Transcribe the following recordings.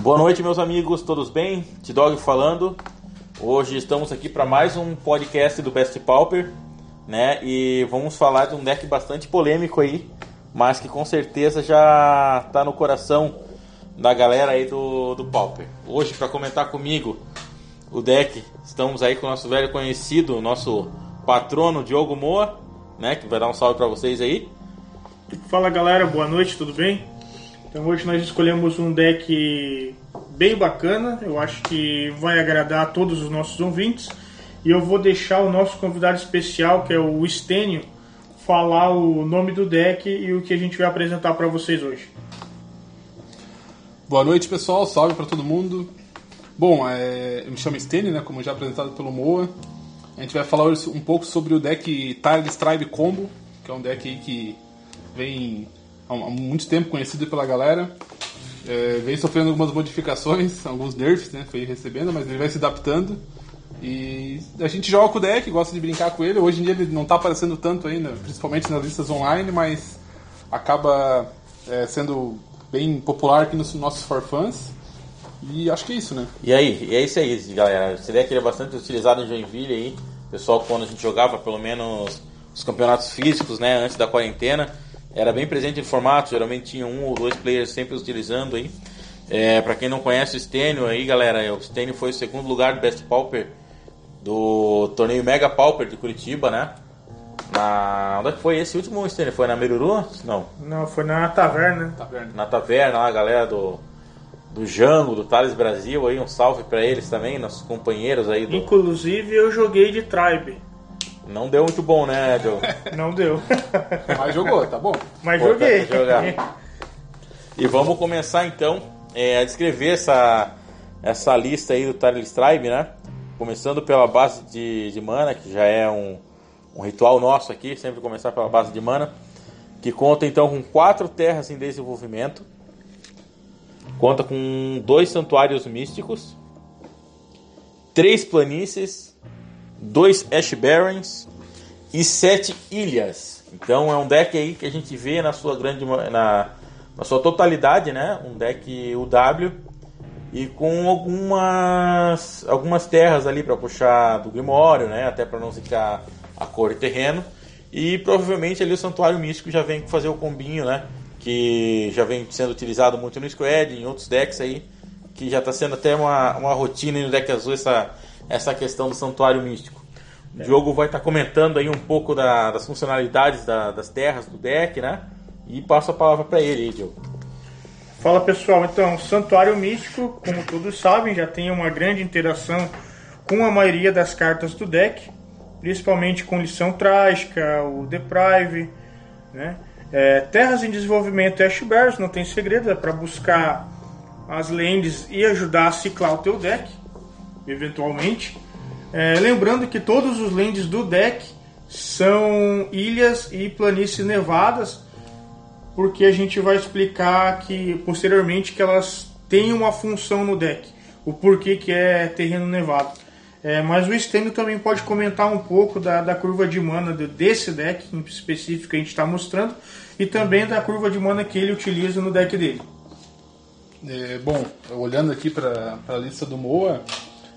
Boa noite, meus amigos, todos bem? T-Dog falando. Hoje estamos aqui para mais um podcast do Best Pauper, né? E vamos falar de um deck bastante polêmico aí, mas que com certeza já está no coração da galera aí do, do Pauper. Hoje, para comentar comigo o deck, estamos aí com o nosso velho conhecido, nosso patrono Diogo Moa, né? Que vai dar um salve para vocês aí. Fala galera, boa noite, tudo bem? Então hoje nós escolhemos um deck bem bacana, eu acho que vai agradar a todos os nossos ouvintes. E eu vou deixar o nosso convidado especial, que é o Stênio, falar o nome do deck e o que a gente vai apresentar para vocês hoje. Boa noite pessoal, salve para todo mundo. Bom, é, eu me chamo Stênio, né, como já apresentado pelo Moa. A gente vai falar hoje um pouco sobre o deck Tile Strive Combo, que é um deck que vem há muito tempo conhecido pela galera. É, vem sofrendo algumas modificações, alguns nerfs, né? Foi recebendo, mas ele vai se adaptando. E a gente joga com o deck, gosta de brincar com ele. Hoje em dia ele não está aparecendo tanto ainda, principalmente nas listas online, mas acaba é, sendo bem popular aqui nos nossos for fans. E acho que é isso, né? E aí, e é isso aí, galera. Esse deck é bastante utilizado em Joinville aí. Pessoal, quando a gente jogava pelo menos os campeonatos físicos, né, antes da quarentena, era bem presente em formato, geralmente tinha um ou dois players sempre utilizando aí. É, para quem não conhece o Stênio aí, galera, o Stênio foi o segundo lugar do Best Pauper do torneio Mega Pauper de Curitiba, né? Na... Onde é que foi esse último Stênio? Foi na Meruru? Não. Não, foi na Taverna. Taverna. Na Taverna, lá, a galera do, do Jango, do Thales Brasil aí, um salve para eles também, nossos companheiros aí. Do... Inclusive eu joguei de Tribe. Não deu muito bom, né, Joe? Não deu. Mas jogou, tá bom. Mas Pô, joguei. jogar. E vamos começar então é, a descrever essa, essa lista aí do Tile Stribe, né? Começando pela base de, de mana, que já é um, um ritual nosso aqui, sempre começar pela base de mana, que conta então com quatro terras em desenvolvimento, conta com dois santuários místicos, três planícies, dois Ash Barrens e sete ilhas. Então é um deck aí que a gente vê na sua grande na, na sua totalidade, né? Um deck UW e com algumas algumas terras ali para puxar do Grimório, né? Até para não ficar a cor e terreno. E provavelmente ali o Santuário Místico já vem fazer o combinho, né? Que já vem sendo utilizado muito no Squad, em outros decks aí, que já está sendo até uma, uma rotina no deck azul essa, essa questão do Santuário Místico. O Diogo vai estar comentando aí um pouco da- das funcionalidades da- das terras do deck, né? E passo a palavra para ele aí, Diogo. Fala pessoal, então, Santuário Místico, como todos sabem, já tem uma grande interação com a maioria das cartas do deck, principalmente com Lição Trágica, o Deprive, né? É, terras em desenvolvimento Ash Bears, não tem segredo, é para buscar as lands e ajudar a ciclar o teu deck, eventualmente. É, lembrando que todos os lands do deck são ilhas e planícies nevadas, porque a gente vai explicar que posteriormente que elas têm uma função no deck, o porquê que é terreno nevado. É, mas o Stênio também pode comentar um pouco da, da curva de mana desse deck em específico que a gente está mostrando e também da curva de mana que ele utiliza no deck dele. É, bom, olhando aqui para a lista do Moa,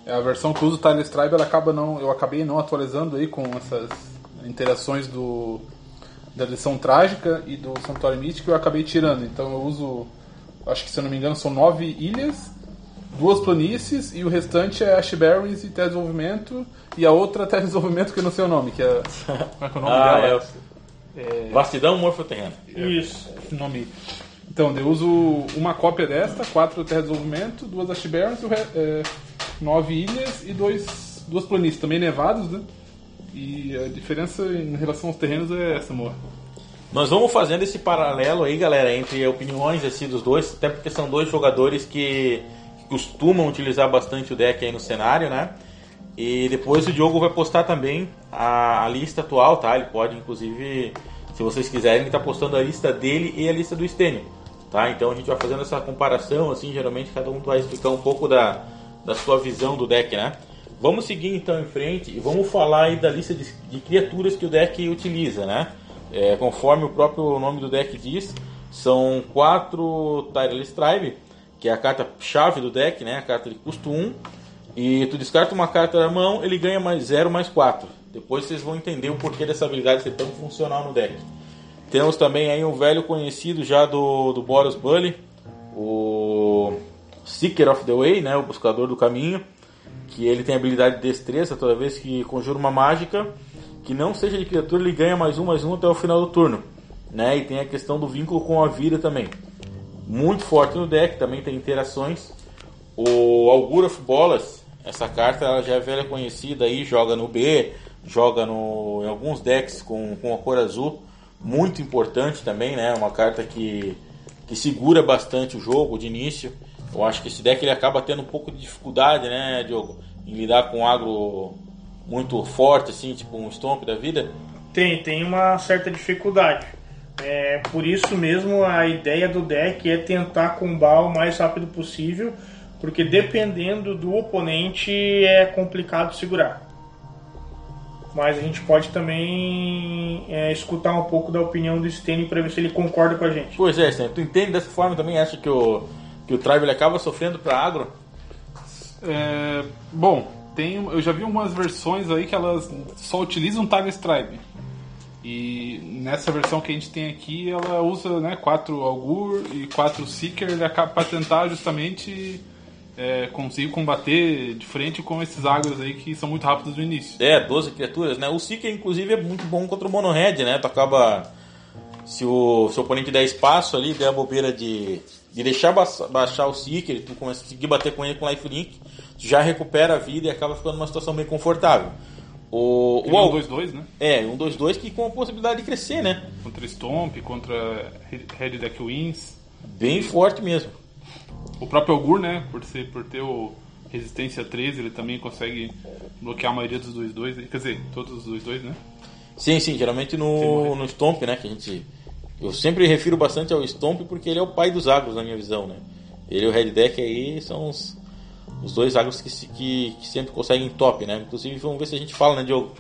a versão que usa o Tile Stribe, ela acaba não, eu acabei não atualizando aí com essas interações do da lição trágica e do Santuário Místico, eu acabei tirando. Então eu uso, acho que se eu não me engano, são nove ilhas, duas planícies e o restante é Ash Barrens e Terra de Desenvolvimento e a outra Terra de Desenvolvimento que eu não sei o nome, que é como é que é o nome Ah, dela? é. Vastidão Morfo Terreno. Isso. nome. Então, eu uso uma cópia desta, quatro Terra de Desenvolvimento, duas Ash Barrens, e o re- é, nove ilhas e dois, duas planícies, também nevados, né? E a diferença em relação aos terrenos é essa, amor. Nós vamos fazendo esse paralelo aí, galera, entre opiniões assim, dos dois, até porque são dois jogadores que, que costumam utilizar bastante o deck aí no cenário, né? E depois o Diogo vai postar também a, a lista atual, tá? Ele pode, inclusive, se vocês quiserem, ele tá postando a lista dele e a lista do Stênio, tá? Então a gente vai fazendo essa comparação, assim, geralmente cada um vai explicar um pouco da, da sua visão do deck, né? Vamos seguir então em frente e vamos falar aí da lista de, de criaturas que o deck utiliza, né? É, conforme o próprio nome do deck diz, são quatro Tyrell Strive que é a carta chave do deck, né? A carta de custo 1. E tu descarta uma carta da mão, ele ganha mais 0, mais 4. Depois vocês vão entender o porquê dessa habilidade ser tão funcional no deck. Temos também aí um velho conhecido já do, do Boros Bully, o Seeker of the Way, né? O Buscador do Caminho. Que ele tem habilidade de destreza toda vez que conjura uma mágica que não seja de criatura, ele ganha mais um, mais um até o final do turno. Né? E tem a questão do vínculo com a vida também. Muito forte no deck, também tem interações. O Augur of Bolas, essa carta ela já é velha conhecida aí, joga no B, joga no, em alguns decks com, com a cor azul. Muito importante também, né? Uma carta que, que segura bastante o jogo de início. Eu acho que esse deck ele acaba tendo um pouco de dificuldade, né, Diogo? Em lidar com agro muito forte, assim, tipo um Stomp da vida? Tem, tem uma certa dificuldade. É, por isso mesmo a ideia do deck é tentar combar o mais rápido possível, porque dependendo do oponente é complicado segurar. Mas a gente pode também é, escutar um pouco da opinião do Stênio para ver se ele concorda com a gente. Pois é, Stênio, tu entende dessa forma também? Acha que o, que o Tribe acaba sofrendo para agro? É, bom, tem, eu já vi umas versões aí que elas só utilizam Tiger Stripe. E nessa versão que a gente tem aqui, ela usa né, quatro Augur e quatro Seeker ele acaba para tentar justamente é, conseguir combater de frente com esses agros aí que são muito rápidos no início. É, 12 criaturas, né? O Seeker, inclusive, é muito bom contra o Mono Red, né? Tu acaba. Se o seu oponente der espaço ali, der a bobeira de, de deixar baixar o Seeker, tu conseguir bater com ele com Lifelink, já recupera a vida e acaba ficando numa situação bem confortável. O, o um 2-2, né? É, um 2-2 que com a possibilidade de crescer, né? Contra Stomp, contra Red Deck Wins. Bem forte mesmo. O próprio Augur, né? Por, ser, por ter o resistência 13, ele também consegue bloquear a maioria dos 2-2. Quer dizer, todos os 2-2, né? Sim, sim, geralmente no, no Stomp, né? Que a gente. Eu sempre refiro bastante ao Stomp porque ele é o pai dos agros, na minha visão, né? Ele e o Red Deck aí são os os dois agros que, que, que, sempre conseguem top, né? Inclusive, vamos ver se a gente fala, né, Diogo,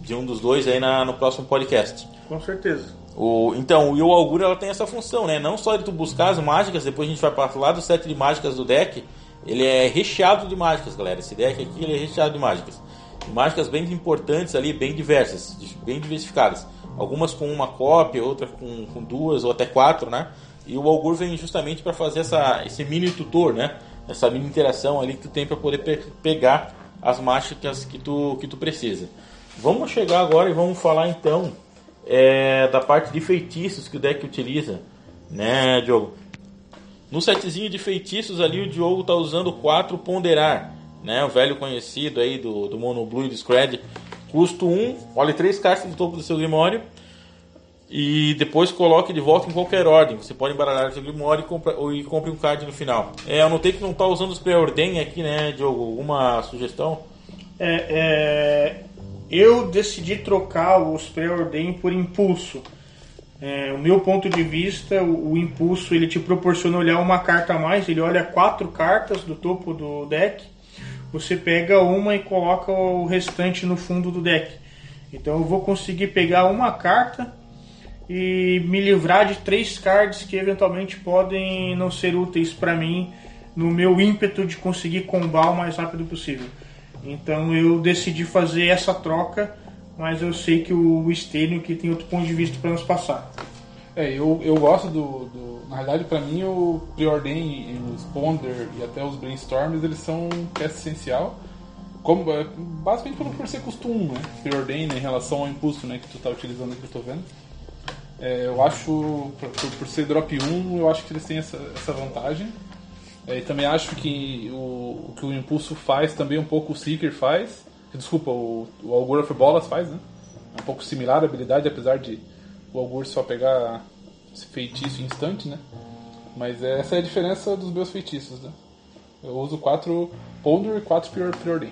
de um dos dois aí na, no próximo podcast. Com certeza. O, então, o Yo Augur ela tem essa função, né? Não só de tu buscar as mágicas, depois a gente vai para lá do set de mágicas do deck. Ele é recheado de mágicas, galera. Esse deck aqui ele é recheado de mágicas. Mágicas bem importantes ali, bem diversas, bem diversificadas. Algumas com uma cópia, outras com, com duas ou até quatro, né? E o Augur vem justamente para fazer essa, esse mini tutor, né? essa mini interação ali que tu tem para poder pe pegar as mágicas que tu, que tu precisa. Vamos chegar agora e vamos falar então é, da parte de feitiços que o deck utiliza, né, Diogo? No setzinho de feitiços ali o Diogo tá usando 4 ponderar, né, o velho conhecido aí do, do Mono Blue e do Scred. Custo 1, olhe 3 cartas do topo do seu Grimório e depois coloque de volta em qualquer ordem. Você pode embaralhar o seu Grimório e, compra, e compre um card no final. É, eu notei que não está usando os preordem aqui, né, Diogo? Alguma sugestão? É, é, eu decidi trocar os preordem por impulso. É, o meu ponto de vista, o, o, impulso ele te proporciona olhar uma carta a mais. Ele olha quatro cartas do topo do deck. Você pega uma e coloca o restante no fundo do deck. Então eu vou conseguir pegar uma carta e me livrar de três cards que eventualmente podem não ser úteis para mim no meu ímpeto de conseguir combar o mais rápido possível. Então eu decidi fazer essa troca, mas eu sei que o Stênio que tem outro ponto de vista para nos passar. É, eu, eu gosto do, do Na realidade, para mim, o Preordain, os Ponder e até os Brainstorms, eles são peça essencial. Como, é, basicamente por, por ser costume, né? Preordain né, em relação ao impulso né, que tu está utilizando aqui, eu tô vendo. É, eu acho, por, por, ser drop 1, eu acho que eles têm essa, essa vantagem. É, e também acho que o, o, que o Impulso faz também um pouco o Seeker faz. Desculpa, o, o Augur of Bolas faz, né? É um pouco similar a habilidade, apesar de o Augur só pegar feitiço instante, né? Mas essa é a diferença dos meus feitiços, né? Eu uso 4 Ponder e 4 Preordain.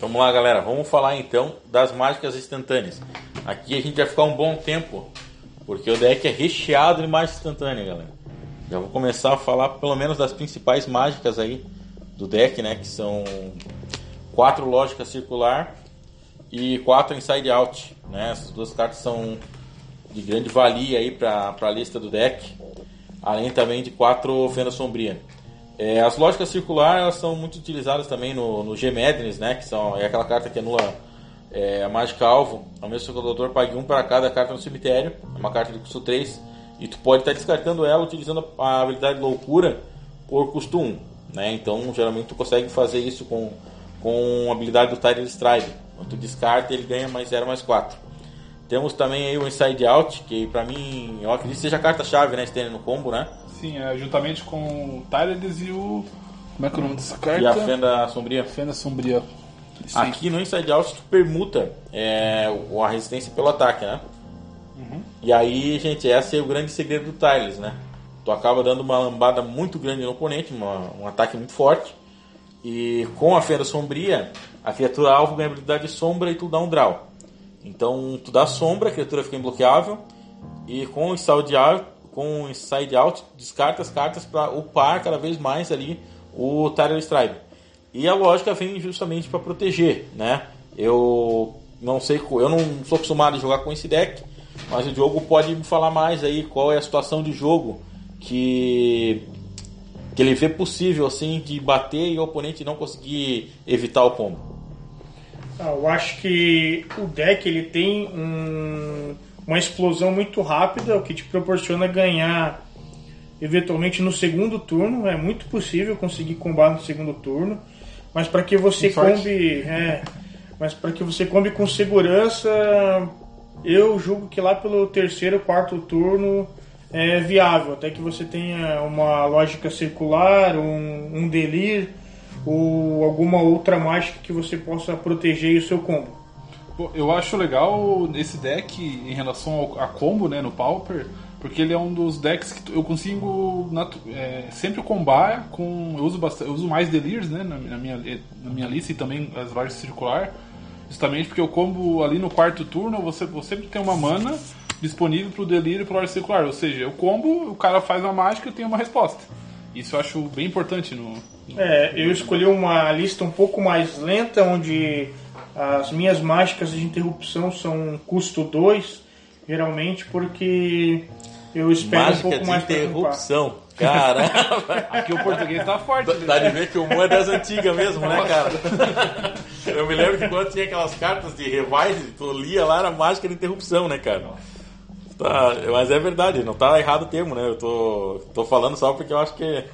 Vamos lá, galera. Vamos falar então das mágicas instantâneas. Aqui a gente vai ficar um bom tempo porque o deck é recheado de mágica instantânea, galera. Já vou começar a falar pelo menos das principais mágicas aí do deck, né? Que são quatro lógica circular e quatro inside out, né? Essas duas cartas são de grande valia aí para a lista do deck, além também de quatro fenda sombria. É, as lógicas circular elas são muito utilizadas também no, no G-Madness, né? Que são, é aquela carta que anula é, a mágica alvo. Ao mesmo que o jogador pague um para cada carta no cemitério. É uma carta de custo 3. E tu pode estar descartando ela utilizando a habilidade loucura por custo 1. Né? Então geralmente tu consegue fazer isso com, com a habilidade do Tidal Stride. Quando tu descarta ele ganha mais 0 mais 4. Temos também aí o Inside Out, que pra mim, eu acredito que seja a carta-chave, né, Stênio, no combo, né? Sim, é, juntamente com o Tyrellis e o. Como é que é o nome dessa carta? E a Fenda Sombria. Fenda Sombria. Aí. Aqui no Inside Out tu permuta é, a resistência pelo ataque, né? E aí, gente, esse é o grande segredo do Tiles, né? Tu acaba dando uma lambada muito grande no oponente, uma, um ataque muito forte. E com a Fenda Sombria, a criatura alvo ganha habilidade de sombra e tu dá um draw. Então tu dá sombra, a criatura fica imbloqueável. E com o Inside Out, com o Inside Out descarta as cartas para upar cada vez mais ali o Tyrell Stripe. E a lógica vem justamente para proteger, né? Eu não sei, eu não sou acostumado a jogar com esse deck, mas o Diogo pode me falar mais aí qual é a situação de jogo que que ele vê possível assim de bater e o oponente não conseguir evitar o combo. Ah, eu acho que o deck ele tem um, uma explosão muito rápida, o que te proporciona ganhar eventualmente no segundo turno. É muito possível conseguir combar no segundo turno, mas para que você combe, é, mas para que você combe com segurança, eu julgo que lá pelo terceiro, quarto turno é viável, até que você tenha uma lógica circular, um, um delir ou alguma outra mágica que você possa proteger o seu combo. Eu acho legal esse deck em relação ao, a combo né, no Pauper, porque ele é um dos decks que eu consigo é, sempre combar com. Eu uso, bastante, eu uso mais Delirs né, na, na, minha, na minha lista e também as lojas circular. Justamente porque o combo ali no quarto turno você, você sempre tem uma mana disponível para o delírio e para o circular. Ou seja, o combo, o cara faz uma mágica e tem uma resposta. Isso eu acho bem importante no. no é, eu escolhi uma lista um pouco mais lenta, onde as minhas mágicas de interrupção são custo 2, geralmente, porque eu espero Mágica um pouco mais de interrupção. Caramba! Aqui o português tá forte. Dá, dá de ver que o Mo é das antigas mesmo, né, cara? Eu me lembro que quando tinha aquelas cartas de revise, tu lia lá, era mágica de interrupção, né, cara? Tá, mas é verdade, não tá errado o termo, né? Eu tô, tô falando só porque eu acho que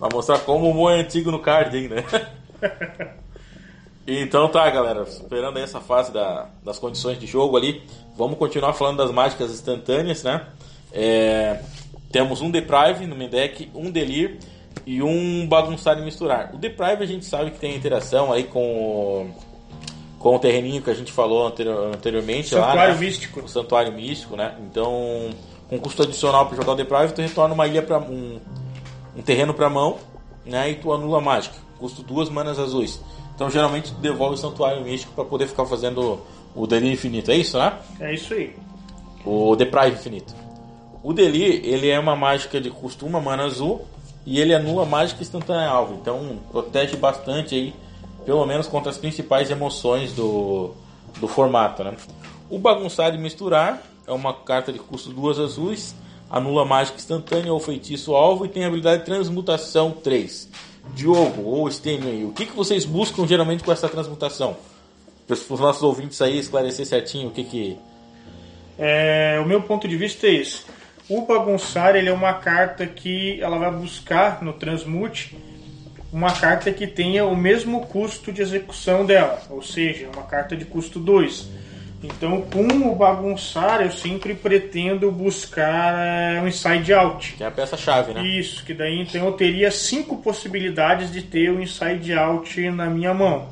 vai mostrar como o Mo é antigo no card, hein, né? Então tá, galera, esperando aí essa fase da, das condições de jogo ali, vamos continuar falando das mágicas instantâneas, né? É, temos um Deprive no main deck, um Delir e um Bagunçar e Misturar. O Deprive a gente sabe que tem interação aí com o, com o terreninho que a gente falou anterior, anteriormente Santuário lá, né? Místico. O Santuário Místico, né? Então, com custo adicional para jogar o Deprive, tu retorna uma ilha para um, um terreno para mão, né? E tu anula a mágica. Custo duas manas azuis. Então geralmente devolve o santuário místico para poder ficar fazendo o Delir infinito, é isso, né? É isso aí. O Deprive infinito. O Delir, ele é uma mágica de custo uma mana azul e ele anula mágica instantânea alvo. Então protege bastante aí, pelo menos contra as principais emoções do, do formato, né? O Bagunçar e Misturar é uma carta de custo duas azuis, anula mágica instantânea ou feitiço alvo e tem a habilidade de transmutação 3. Diogo ou Stênio aí, o que, que vocês buscam geralmente com essa transmutação? Para os nossos ouvintes aí esclarecer certinho o que que... É, o meu ponto de vista é esse. O Bagunçar ele é uma carta que ela vai buscar no Transmute uma carta que tenha o mesmo custo de execução dela, ou seja, uma carta de custo 2. Então, com o Bagunçar, eu sempre pretendo buscar é, um Inside Out. Que é a peça-chave, né? Isso, que daí então eu teria cinco possibilidades de ter o um Inside Out na minha mão.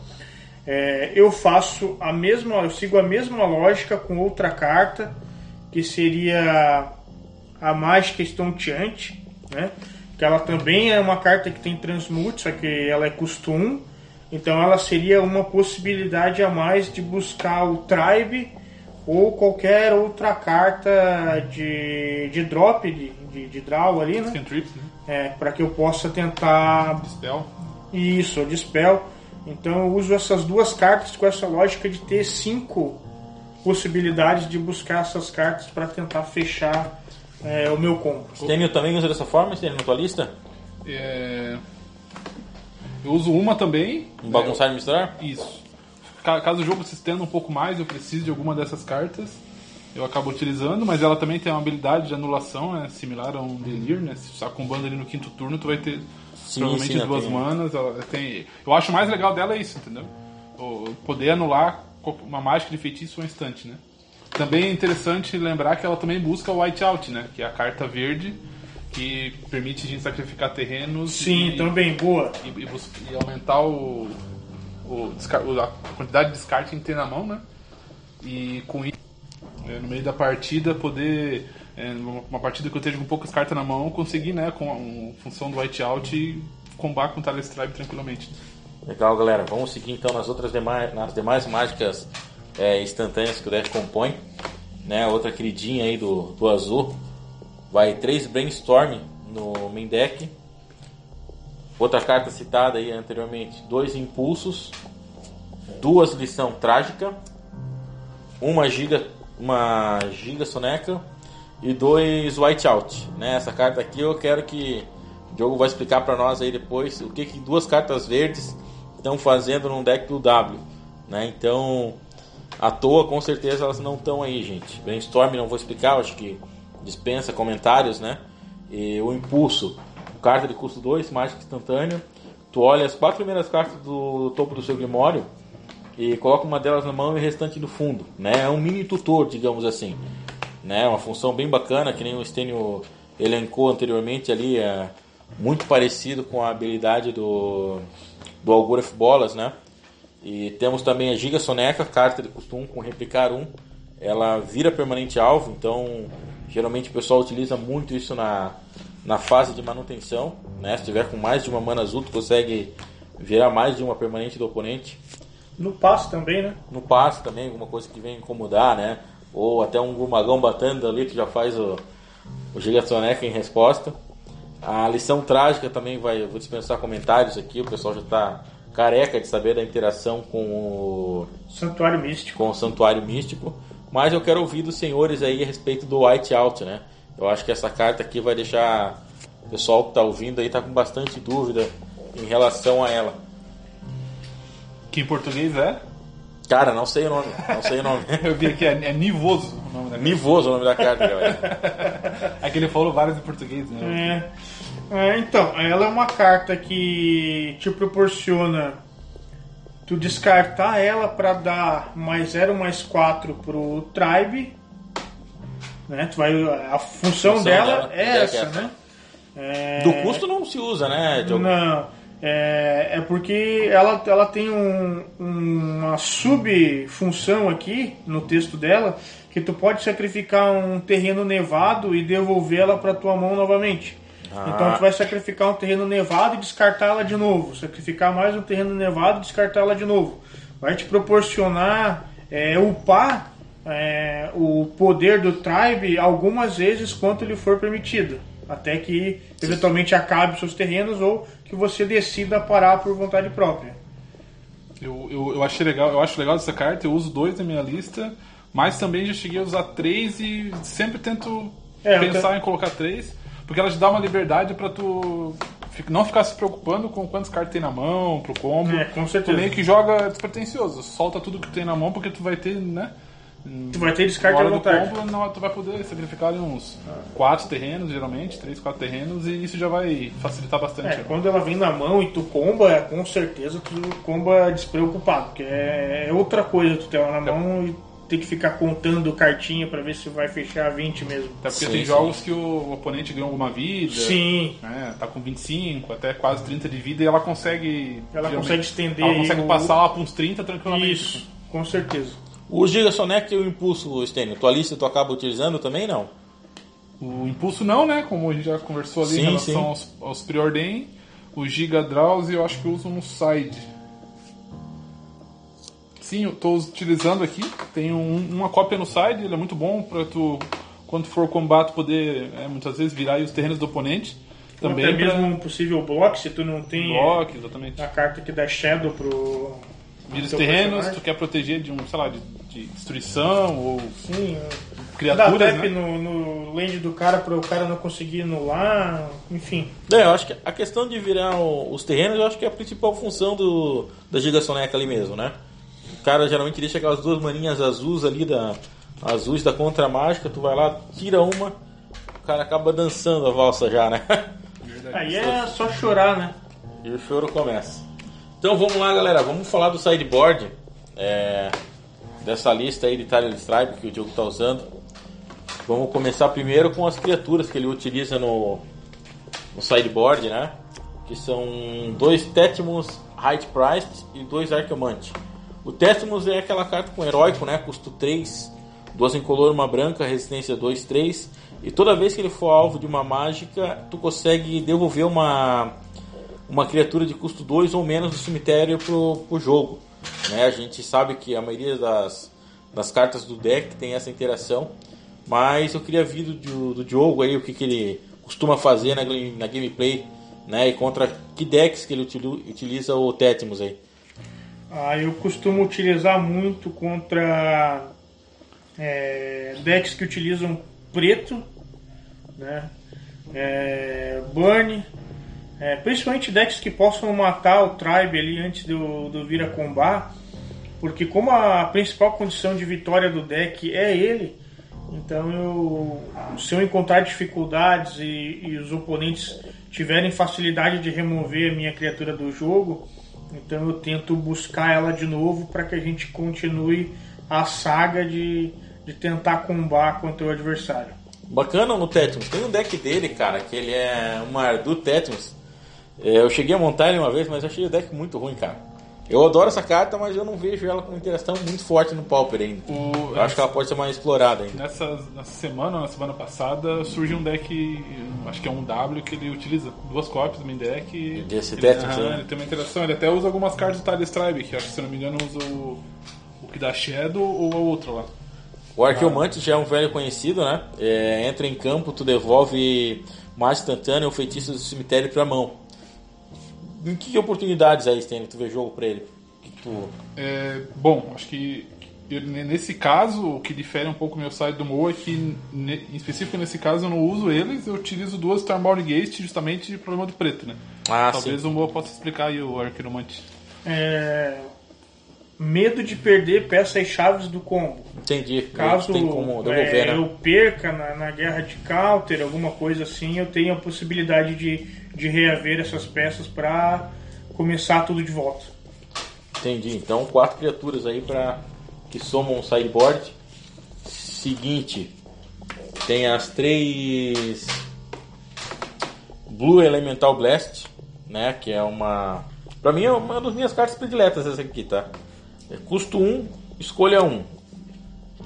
É, eu faço a mesma, eu sigo a mesma lógica com outra carta, que seria a Mágica Estonteante, né? Que ela também é uma carta que tem transmute, só que ela é custo 1. Então ela seria uma possibilidade a mais de buscar o Tribe ou qualquer outra carta de, de drop, de, de, de draw ali, né? Cantrip, né? É, para que eu possa tentar. Dispel. Isso, Dispel. Então eu uso essas duas cartas com essa lógica de ter cinco possibilidades de buscar essas cartas para tentar fechar é, o meu combo. Stênio também usa dessa forma, Stênio, na tua lista? É... Eu uso uma também. Um bagunçar e misturar? Isso. Ca- Caso o jogo se estenda um pouco mais, eu preciso de alguma dessas cartas. Eu acabo utilizando, mas ela também tem uma habilidade de anulação, né? Similar a um Delir, né? Se tu tá combando ali no quinto turno, tu vai ter Sim, provavelmente sim, duas tem. manas. Ela tem... Eu acho mais legal dela é isso, entendeu? O poder anular uma mágica de feitiço ao instante, né? Também é interessante lembrar que ela também busca o Whiteout, né? Que é a carta verde que permite a gente sacrificar terrenos Sim, e, também, boa. e, e e aumentar o, o a quantidade de descarte que a gente tem na mão, né? E com isso, é, no meio da partida, poder, é, uma partida que eu esteja com poucas cartas na mão, conseguir, né, com a um, função do whiteout, e combar com o Telestribe tranquilamente. Legal, galera. Vamos seguir então nas outras demais, nas demais mágicas é, instantâneas que o deck compõe. Né? Outra queridinha aí do, do azul. Vai 3 Brainstorm no main deck. Outra carta citada aí anteriormente, dois impulsos, duas lição trágica, uma giga, uma giga soneca e dois whiteout. Né? Essa carta aqui eu quero que o Diogo vai explicar para nós aí depois o que, que duas cartas verdes estão fazendo num deck do W. Né? Então, à toa com certeza elas não estão aí, gente. Brainstorm não vou explicar, acho que dispensa comentários, né? E o impulso, carta de custo 2, mágica instantânea. Tu olha as quatro primeiras cartas do topo do seu Grimório e coloca uma delas na mão e o restante no fundo, né? É um mini tutor, digamos assim, né? Uma função bem bacana que nem o Stênio elencou anteriormente ali, é muito parecido com a habilidade do do Algoref Bolas, né? E temos também a Giga Soneca, carta de 1 com replicar 1. Ela vira permanente alvo, então geralmente o pessoal utiliza muito isso na, na fase de manutenção. Né? Se tiver com mais de uma mana azul, tu consegue virar mais de uma permanente do oponente. No passo também, né? No passe também, alguma coisa que vem incomodar, né? Ou até um gurmagão batendo ali, tu já faz o, o Giga Soneca em resposta. A lição trágica também vai, vou dispensar comentários aqui, o pessoal já está careca de saber da interação com o, Santuário Místico. com o Santuário Místico. Mas eu quero ouvir dos senhores aí a respeito do Whiteout, né? Eu acho que essa carta aqui vai deixar o pessoal que está ouvindo aí tá com bastante dúvida em relação a ela. Que em português é? Cara, não sei o nome, não sei o nome. Eu vi aqui, é, é Nivoso o nome da Nivoso o nome da carta, galera. É que ele falou vários em português, né? É. É, então, ela é uma carta que te proporciona tu descartar ela para dar mais 0, mais 4 pro Tribe. Né? Tu vai, a função, Função dela, dela é é essa, né? É, Do custo não se usa, né, Diogo? Não. É, é porque ela, ela tem um, uma subfunção aqui no texto dela que tu pode sacrificar um terreno nevado e devolvê-la para tua mão novamente. Ah. Então tu vai sacrificar um terreno nevado e descartá-la de novo. Sacrificar mais um terreno nevado e descartá-la de novo. Vai te proporcionar é, upar é, o poder do Tribe algumas vezes quanto lhe for permitido. Até que eventualmente acabe seus terrenos ou que você decida parar por vontade própria. Eu, eu, eu achei legal, eu acho legal essa carta, eu uso dois na minha lista, mas também já cheguei a usar três e sempre tento É, pensar te- em colocar três, porque ela te dá uma liberdade pra tu não ficar se preocupando com quantas cartas tem na mão, pro combo. É, com Tu certeza. meio que joga despretensioso, solta tudo que tu tem na mão, porque tu vai ter, né? Tu vai ter descarte à vontade. combo, não, tu vai poder sacrificar ali uns quatro terrenos, geralmente, três, quatro terrenos, e isso já vai facilitar bastante. É, quando ela vem na mão e tu comba, é, com certeza tu comba despreocupado, porque é, é outra coisa tu ter ela na mão e ter que ficar contando cartinha pra ver se vai fechar 20 mesmo. Até porque Sim, tem sim. jogos que o oponente ganhou alguma vida. Sim. né, tá com 25, até quase 30 de vida e ela consegue. Ela consegue estender Ela consegue o- passar lá para uns 30 tranquilamente. Isso, com certeza. O Giga Soneca e o Impulso, Stênio, tua lista tu acaba utilizando também, não? O impulso não, né? Como a gente já conversou ali Sim, em relação sim. aos, aos preordem. O Giga Drowsy eu acho que eu uso no side. Sim, eu estou utilizando aqui. Tem um- uma cópia no side, ele é muito bom para tu, quando for combate, poder é, muitas vezes virar aí os terrenos do oponente. Também Até pra mesmo um possível bloco, se tu não tem bloco, exatamente. a carta que dá Shadow pro. Vira os terrenos, personagem. tu quer proteger de um, sei lá, de, de destruição ou Sim, criaturas, Dá tap né? no, no land do cara para o cara não conseguir anular, enfim. É, eu acho que a questão de virar o- os terrenos, eu acho que é a principal função do, da Giga Soneca ali mesmo, né? O cara geralmente deixa aquelas duas maninhas azuis ali, da, azuis da contra mágica, tu vai lá, tira uma, o cara acaba dançando a valsa já, né? Aí é só chorar, né? E o choro começa. Então vamos lá, galera. Vamos falar do sideboard. é, dessa lista aí de Tile Stripe que o Diogo está usando. Vamos começar primeiro com as criaturas que ele utiliza no, no sideboard, né? Que são dois Tétimos High Priced e dois Arcamante. O Tétimos é aquela carta com heróico, né? Custo 3, duas incolor, uma branca, resistência 2, 3. E toda vez que ele for alvo de uma mágica, tu consegue devolver uma, uma criatura de custo 2 ou menos do cemitério pro, pro jogo. Né? A gente sabe que a maioria das, das cartas do deck tem essa interação. Mas eu queria ver do, do Diogo aí o que, que ele costuma fazer na, na gameplay, né? E contra que decks que ele utili- utiliza o Tétimos aí. Ah, eu costumo utilizar muito contra é, decks que utilizam preto, né? É, burn, é, principalmente decks que possam matar o tribe ali antes do, do vir a combar, porque como a principal condição de vitória do deck é ele, então eu, se eu encontrar dificuldades e, e os oponentes tiverem facilidade de remover a minha criatura do jogo, então eu tento buscar ela de novo para que a gente continue a saga de, de tentar combar contra o adversário. Bacana no Tétimos. Tem um deck dele, cara, que ele é um Ardu Tétimos. É, Eu cheguei a montar ele uma vez, mas achei o deck muito ruim, cara. Eu adoro essa carta, mas eu não vejo ela com interação muito forte no Pauper ainda. O- Eu acho que ela pode ser mais explorada ainda. Nessa, nessa semana, na semana passada, surgiu um deck, acho que é um W, que ele utiliza duas cópias do main deck. Desse ele, Tetris, aham, né? ele tem uma interação, ele até usa algumas cartas do Tile Stribe, que acho que se não me engano usa o, o que dá Shadow ou a outra lá. O Arqueomante já é um velho conhecido, né? É, entra em campo, tu devolve mais instantâneo ou feitiço do cemitério pra mão. Em que oportunidades aí, Stanley, tu vê jogo pra ele? Que tu... É, bom, acho que eu- nesse caso, o que difere um pouco o meu site do Moa é que, ne- em específico nesse caso, eu não uso eles, eu utilizo duas Starbound Gate justamente de problema do preto, né? Ah, Talvez sim. o Moa possa explicar aí o Arquiromante. É, medo de perder peças chaves do combo. Entendi. Caso tem como devolver, é, né? eu perca na, na guerra de counter, alguma coisa assim, eu tenho a possibilidade de, de reaver essas peças para começar tudo de volta. Entendi. Então, quatro criaturas aí para que somam um sideboard. Seguinte, tem as três Blue Elemental Blast, né? Que é uma. Pra mim é uma das minhas cartas prediletas essa aqui, tá? É custo 1, escolha 1.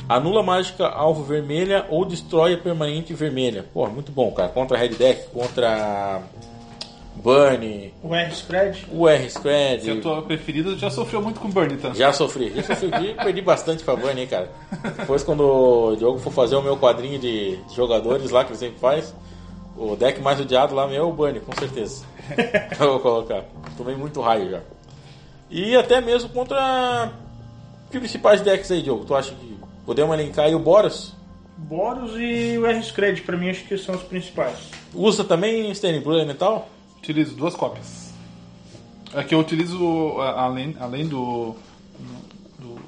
Anula mágica alvo vermelha ou destrói a permanente vermelha. Pô, muito bom, cara. Contra Red Deck, contra Burn, O R-Spread, UR Squad. Se é a tua preferida, já sofreu muito com Burn, tá? Já sofri, já sofri, perdi bastante pra Bunny, hein, cara. Depois quando o Diogo for fazer o meu quadrinho de jogadores lá, que ele sempre faz, o deck mais odiado lá meu é o Bunny, com certeza. Eu vou colocar. Tomei muito raio já. E até mesmo contra que principais decks aí, Diogo? Tu acha que podemos elencar aí o Boros? Boros e o R-Scred, pra mim acho que são os principais. Usa também Standing Blue Elemental? Utilizo duas cópias. É que eu utilizo, a- além, além do, do-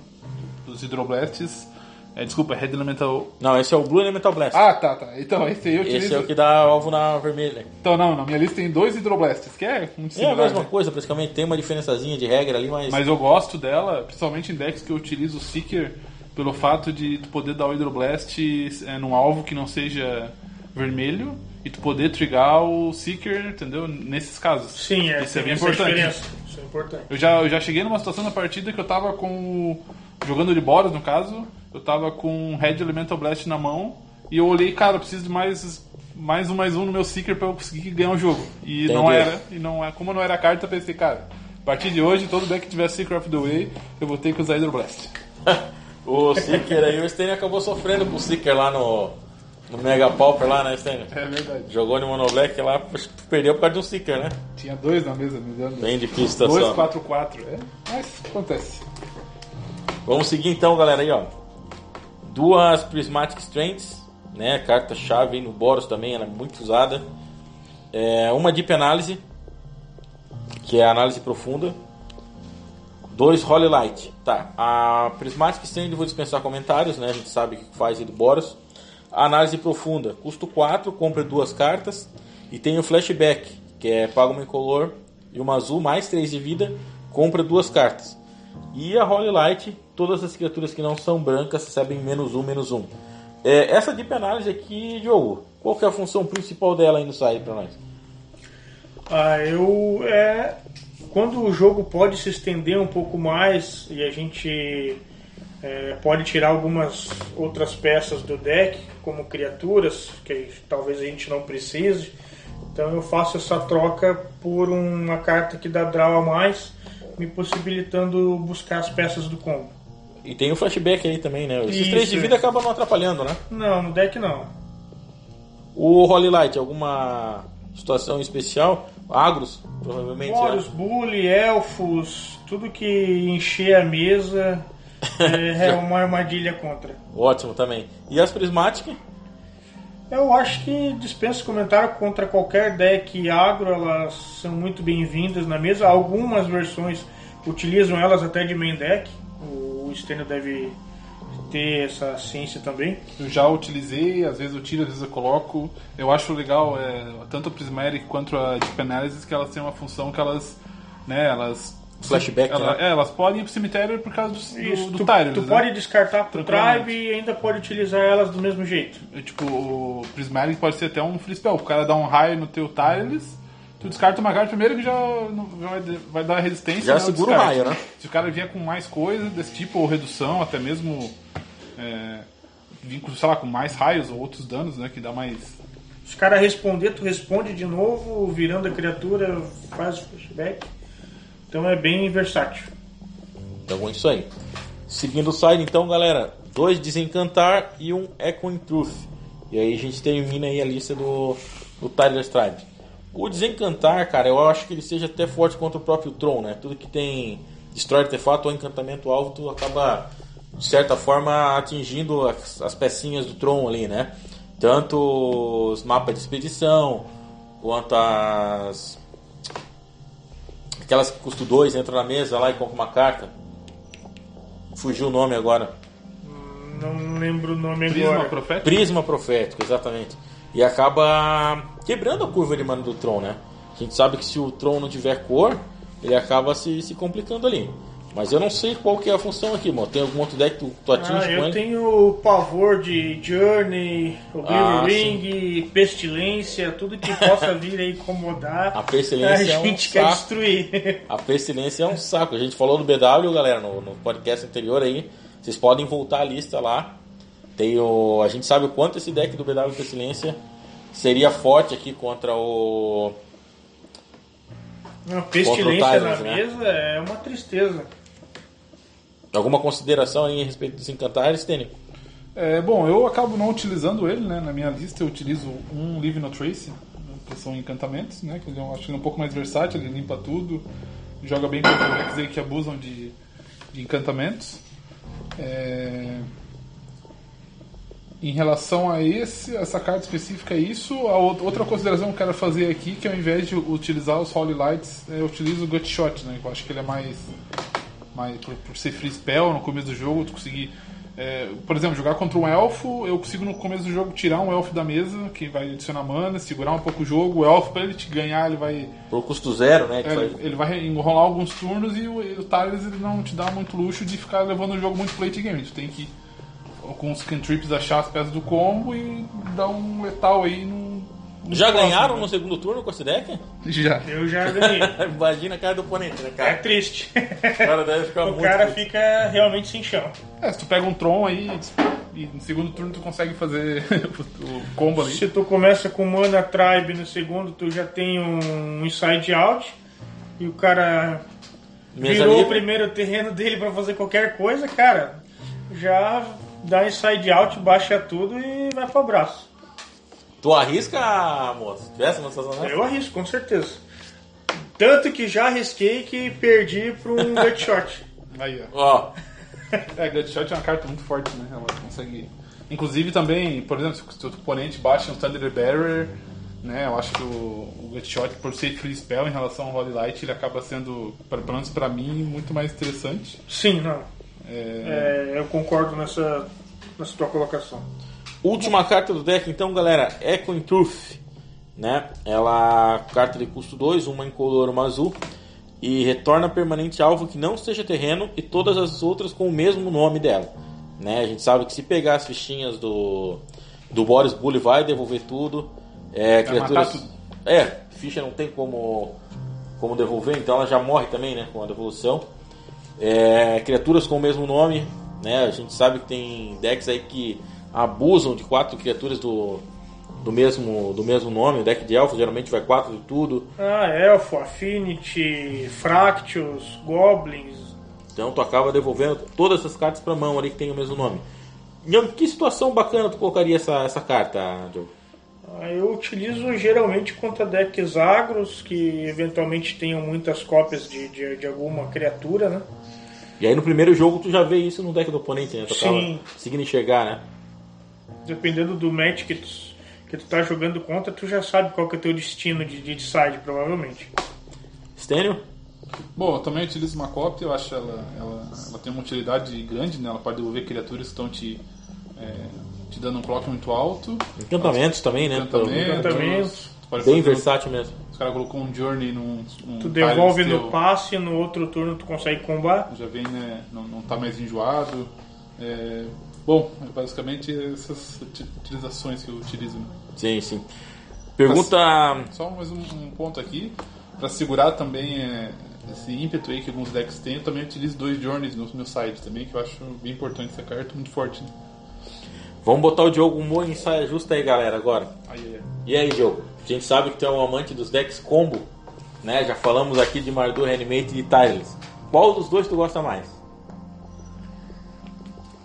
dos Hydroblasts, é, desculpa, Red Elemental... Não, esse é o Blue Elemental Blast. Ah, tá, tá. Então, esse aí eu utilizo... esse é o que dá alvo na vermelha. Então, não, na minha lista tem dois Hydroblasts, que é muito É similar, a mesma né? coisa, praticamente. Tem uma diferençazinha de regra ali, mas... Mas eu gosto dela, principalmente em decks que eu utilizo o Seeker, pelo fato de tu poder dar o Hydroblast é, num alvo que não seja vermelho e tu poder trigar o Seeker, entendeu? Nesses casos. Sim, é, Isso é bem importante. Isso é importante. Eu já, eu já cheguei numa situação na partida que eu tava com. jogando de Boros, no caso, eu tava com Red Elemental Blast na mão e eu olhei, cara, eu preciso de mais. Mais um, mais um no meu Seeker pra eu conseguir ganhar o jogo. E não Entendi. era, e não é. Como não era carta, eu pensei, cara, a partir de hoje, todo deck que tiver Seeker of the Way, eu vou ter que usar Hydroblast. O Seeker aí, o Stanley acabou sofrendo com o Seeker lá no, no Mega Pauper lá, né, Stanley? É verdade. Jogou no Monoblack lá, perdeu por causa de um Seeker, né? Tinha dois na mesa, me dando. Bem difícil a 2, situação. 4, 4. É, mas acontece. Vamos seguir então, galera, aí, ó. Duas Prismatic Strengths, né? Carta-chave no Boros também, ela é muito usada. É, uma Deep Analysis, que é a análise profunda. Dois Holy Light. Tá, a Prismatic Strength vou dispensar comentários, né? A gente sabe o que faz aí do Boros. Análise profunda, custo 4, compra duas cartas. E tem o Flashback, que é paga uma incolor e uma azul, mais 3 de vida, compra duas cartas. E a Holy Light, todas as criaturas que não são brancas recebem menos um, menos um. É, essa Deep Analysis aqui, Diogo, qual que é a função principal dela aí no site para nós? Ah, eu. É, quando o jogo pode se estender um pouco mais e a gente é, pode tirar algumas outras peças do deck, como criaturas, que talvez a gente não precise. Então eu faço essa troca por uma carta que dá draw a mais, me possibilitando buscar as peças do combo. E tem o flashback aí também, né? Esses Isso, três de é. vida acabam não atrapalhando, né? Não, no deck não. O Holy Light, alguma situação especial? Agros, provavelmente. Boros, né? bully, elfos, tudo que encher a mesa é, é uma armadilha contra. Ótimo também. E as Prismatic? Eu acho que dispenso comentário contra qualquer deck agro, elas são muito bem-vindas na mesa. Algumas versões utilizam elas até de main deck. O Stênio deve ter essa ciência também. Eu já utilizei, às vezes eu tiro, às vezes eu coloco. Eu acho legal, é, tanto a Prismatic quanto a Deep Analysis, que elas têm uma função que elas, né, elas... Flashback, ela- né? É, elas podem ir pro cemitério por causa do, Isso, do, do tu, Tyrants, tu né? pode descartar pro tribe e ainda pode utilizar elas do mesmo jeito. É, Tipo, o Prismatic pode ser até um free spell. O cara dá um raio no teu Tyrants, tu descarta uma carta primeiro que já, não- já vai, vai dar resistência. Já né, segura o raio, né? Se o cara vier com mais coisa desse tipo, ou redução, até mesmo é, vir com, sei lá, com mais raios ou outros danos, né? Que dá mais. Se o cara responder, tu responde de novo, virando a criatura, faz o flashback. Então é bem versátil. Então é isso aí. Seguindo o site, então, galera, dois Desencantar e um Echoing Truth. E aí a gente termina aí a lista do, do Tyler Stripe. O Desencantar, cara, eu acho que ele seja até forte contra o próprio Tron, né? Tudo que tem destrói artefato ou encantamento alvo, tu acaba, de certa forma, atingindo as, as pecinhas do Tron ali, né? Tanto os mapas de expedição, quanto as Aquelas que custo 2, entra na mesa lá e compra uma carta. Fugiu o nome agora. Não lembro o nome Prisma agora. Profético? Prisma Profético, exatamente. E acaba quebrando a curva de mana do Tron, né? A gente sabe que se o Tron não tiver cor, ele acaba se, se complicando ali. Mas eu não sei qual que é a função aqui, mano. Tem algum outro deck que tu, tu atinge Ah, eu tenho pavor de Journey, Oblivion Ah, Ring, Pestilência, tudo que possa vir a incomodar. A pestilência a é um gente quer saco. destruir. A pestilência é um saco. A gente falou do BW, galera, no, no podcast anterior aí. Vocês podem voltar a lista lá. Tem o, a gente sabe o quanto esse deck do BW Pestilência seria forte aqui contra o. Uma pestilência o na né? mesa é uma tristeza. Alguma consideração aí a respeito dos encantares, Tênis? É, bom, eu acabo não utilizando ele, né? Na minha lista eu utilizo um Live No Trace, que são encantamentos, né? Que eu acho ele um pouco mais versátil, ele limpa tudo, joga bem decks aí que abusam de, de encantamentos. É, Em relação a esse, essa carta específica, é isso. A ou- outra consideração que eu quero fazer aqui, que ao invés de utilizar os Holy Lights, eu utilizo o Gut Shot, né? Eu acho que ele é mais. Mais por, por ser free spell no começo do jogo, tu conseguir. é, por exemplo, jogar contra um elfo, eu consigo no começo do jogo tirar um elfo da mesa, que vai adicionar mana, segurar um pouco o jogo. O elfo, pra ele te ganhar, ele vai. Por custo zero, né? É, ele vai enrolar alguns turnos e o, o Tyrus ele não te dá muito luxo de ficar levando o jogo muito plate game. Tu tem que, com os cantrips, achar as peças do combo e dar um letal aí no. Já próximo, ganharam né? no segundo turno com esse deck? Já. Eu já ganhei. Imagina a cara do oponente, né, É cara? triste. O cara deve ficar o muito. cara puto. fica realmente sem chão. É, se tu pega um Tron aí e no segundo turno tu consegue fazer o combo ali. Se tu começa com Mana Tribe no segundo, tu já tem um Inside Out. E o cara Mesa virou o livre. primeiro terreno dele pra fazer qualquer coisa, cara. Já dá Inside Out, baixa tudo e vai pro abraço. Tu arrisca, moço? Se tivesse uma situação dessa? Eu arrisco, com certeza. Tanto que já arrisquei que perdi pra um Gut Shot. Aí, ó. Ó, É, Gutshot é uma carta muito forte, né? Ela consegue consegue. Inclusive também, por exemplo, se o oponente baixa um Thunder Barrier, né? Eu acho que o, o Gutshot, por ser free spell em relação ao Holy Light, ele acaba sendo, pelo menos pra mim, muito mais interessante. Sim, não. É, É, eu concordo nessa, nessa tua colocação. Última carta do deck, então, galera, Echoing Truth. Né? Ela, carta de custo 2, uma incolor, uma azul. E retorna permanente alvo que não seja terreno e todas as outras com o mesmo nome dela. Né? A gente sabe que se pegar as fichinhas do, do Boris Bully vai devolver tudo. É, criaturas. matar tudo. É, ficha não tem como, como devolver, então ela já morre também né, com a devolução. É, criaturas com o mesmo nome, né? A gente sabe que tem decks aí que abusam de quatro criaturas do, do, mesmo, do mesmo nome. O deck de elfo geralmente vai quatro de tudo. Ah, Elfo, Affinity, Fractals, Goblins. Então tu acaba devolvendo todas essas cartas pra mão ali que tem o mesmo nome. Em que situação bacana tu colocaria essa, essa carta, Diogo? Ah, Eu utilizo geralmente contra decks agros que eventualmente tenham muitas cópias de, de, de alguma criatura, né? E aí no primeiro jogo tu já vê isso no deck do oponente, né? Tu Sim. conseguindo enxergar, né? Dependendo do match que tu, que tu tá jogando contra, tu já sabe qual que é o teu destino de, de side, provavelmente. Stênio? Bom, eu também utilizo uma cópia, eu acho ela, ela, ela tem uma utilidade grande, né? Ela pode devolver criaturas que estão te, é, te dando um clock muito alto. Encantamentos também, né? Encantamentos. Bem fazer- versátil mesmo. Os caras colocou um Journey num. num Tu devolve no teu, passe, no outro turno tu consegue combar. Já vem, né? Não, não tá mais enjoado. É, bom, é basicamente essas uti- utilizações que eu utilizo. né? Sim, sim. Pergunta. Só mais um, um ponto aqui, para segurar também é, esse ímpeto aí que alguns decks têm, eu também utilizo dois Journeys no meu site também, que eu acho bem importante essa carta, muito forte. Né? Vamos botar o Diogo Moura em saia justa aí, galera, agora. Aí, é. E aí, Diogo? A gente sabe que tu é um amante dos decks combo, né? Já falamos aqui de Mardu, Reanimate e Tireless. Qual dos dois tu gosta mais?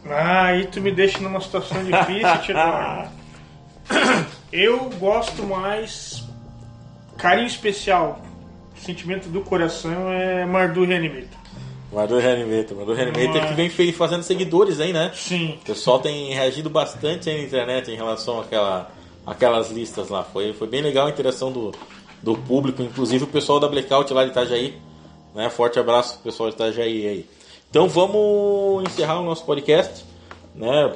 Ah, aí tu me deixa numa situação difícil, Tidor. Eu gosto mais. Carinho especial. Sentimento do coração é Mardu Reanimator. Mardu Reanimate. Mardu Reanimate é que Mas- vem fazendo seguidores aí, né? Sim. O pessoal tem reagido bastante aí na internet em relação àquela, àquelas listas lá. Foi, foi bem legal a interação do, do público, inclusive o pessoal da Blackout lá de Itajaí. Né? Forte abraço pro pessoal de Itajaí aí. Então vamos encerrar o nosso podcast. Né?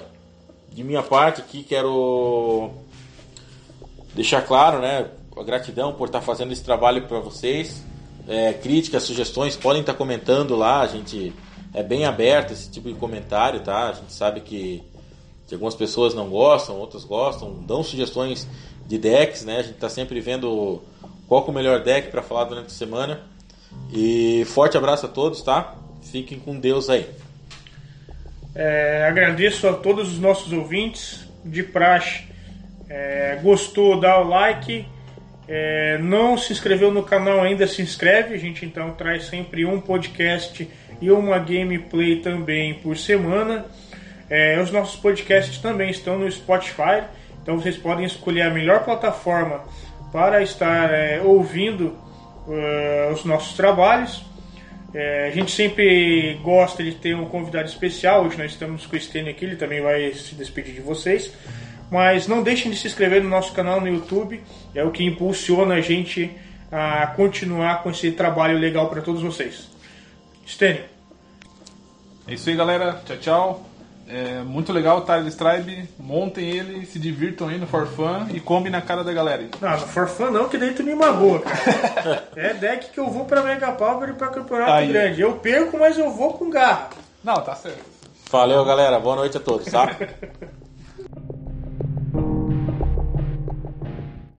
De minha parte aqui quero deixar claro né, a gratidão por estar fazendo esse trabalho para vocês. É, críticas, sugestões, podem estar comentando lá. A gente é bem aberto esse tipo de comentário, tá? A gente sabe que, algumas pessoas não gostam, outras gostam, dão sugestões de decks, né? A gente está sempre vendo qual é o melhor deck para falar durante a semana. E forte abraço a todos, tá? Fiquem com Deus aí. É, agradeço a todos os nossos ouvintes de praxe. É, gostou, dá o like. É, não se inscreveu no canal ainda, se inscreve. A gente então traz sempre um podcast e uma gameplay também por semana. É, os nossos podcasts também estão no Spotify, então vocês podem escolher a melhor plataforma para estar é, ouvindo é, os nossos trabalhos. É, a gente sempre gosta de ter um convidado especial. Hoje nós estamos com o Stênio aqui, ele também vai se despedir de vocês. Mas não deixem de se inscrever no nosso canal no YouTube, é o que impulsiona a gente a continuar com esse trabalho legal para todos vocês. Stênio, É isso aí, galera. Tchau, tchau. É muito legal o Tile Tribe. Montem ele, se divirtam aí no For Fun e comem na cara da galera. aí. não, não for fã não, que daí tu me magoa, cara. é deck que eu vou para Mega Power e para Campeonato Aí. Grande. Eu perco, mas eu vou com garra. Não, tá certo. Valeu, galera. Boa noite a todos, tá?